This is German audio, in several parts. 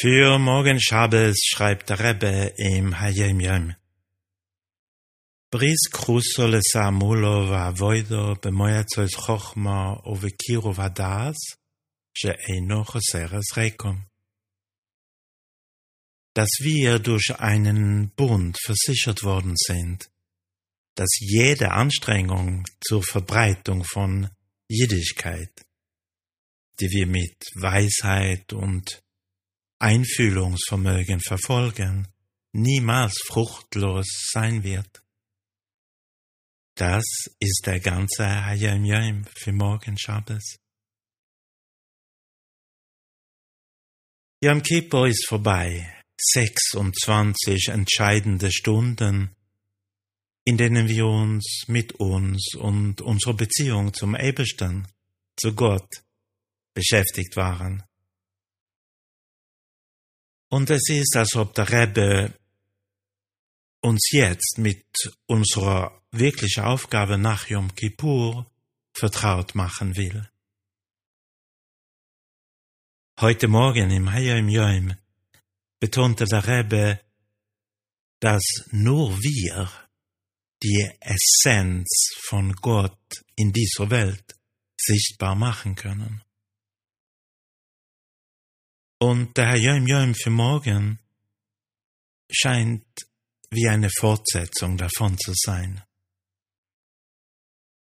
Für morgen Schabes schreibt der Rebbe im Hayem Yem. Bris kruso le samulo va voido bemoyatzois chochma ovekiru vadas, she'eino choseres rekom. Dass wir durch einen Bund versichert worden sind, dass jede Anstrengung zur Verbreitung von Jiddischkeit, die wir mit Weisheit und Einfühlungsvermögen verfolgen, niemals fruchtlos sein wird. Das ist der ganze Hayam Yom für morgen Schabbos. Yom Kippur ist vorbei. 26 entscheidende Stunden, in denen wir uns mit uns und unserer Beziehung zum Ebersten, zu Gott, beschäftigt waren. Und es ist, als ob der Rebbe uns jetzt mit unserer wirkliche Aufgabe nach Yom Kippur vertraut machen will. Heute Morgen im Hayom Yom betonte der Rebbe, dass nur wir die Essenz von Gott in dieser Welt sichtbar machen können. Und der Hayom Yom für morgen scheint wie eine Fortsetzung davon zu sein.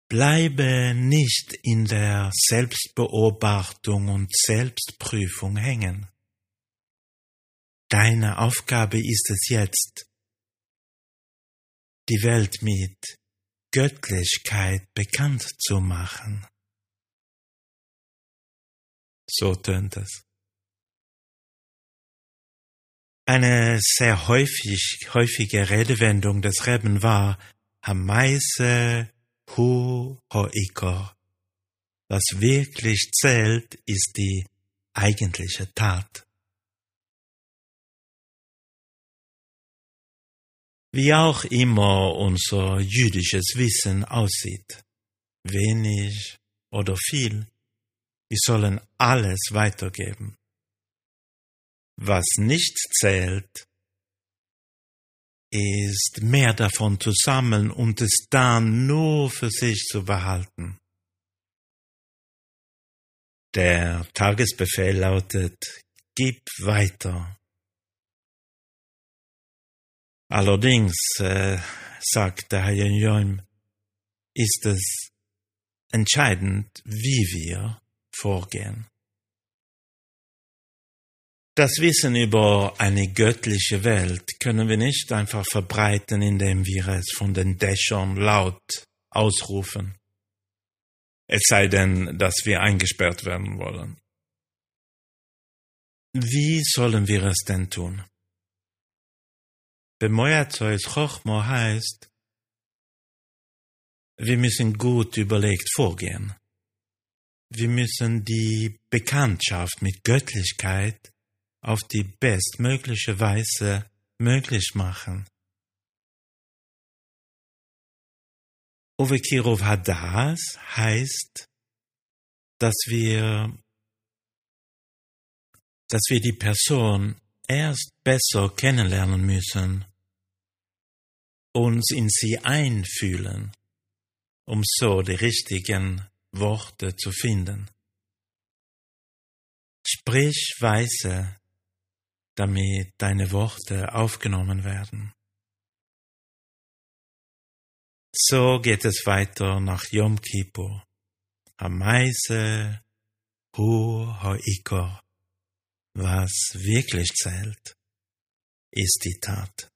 Bleibe nicht in der Selbstbeobachtung und Selbstprüfung hängen. Deine Aufgabe ist es jetzt, die Welt mit Göttlichkeit bekannt zu machen. So tönt es. Eine sehr häufig, häufige Redewendung des Reben war Hamaise Hu Hoikor. Was wirklich zählt, ist die eigentliche Tat. Wie auch immer unser jüdisches Wissen aussieht, wenig oder viel, wir sollen alles weitergeben. Was nicht zählt, ist mehr davon zu sammeln und es dann nur für sich zu behalten. Der Tagesbefehl lautet, gib weiter. Allerdings, äh, sagt der Herr Jönjön, ist es entscheidend, wie wir vorgehen. Das Wissen über eine göttliche Welt können wir nicht einfach verbreiten, indem wir es von den Dächern laut ausrufen. Es sei denn, dass wir eingesperrt werden wollen. Wie sollen wir es denn tun? Bemoyazois Chochmo heißt, wir müssen gut überlegt vorgehen. Wir müssen die Bekanntschaft mit Göttlichkeit auf die bestmögliche Weise möglich machen. Ovekirov Hadas heißt, dass wir, dass wir die Person erst besser kennenlernen müssen, uns in sie einfühlen, um so die richtigen Worte zu finden. Sprich weise, damit deine Worte aufgenommen werden. So geht es weiter nach Yom Kippur. Hamaise Hu Hoikor. Was wirklich zählt, ist die Tat.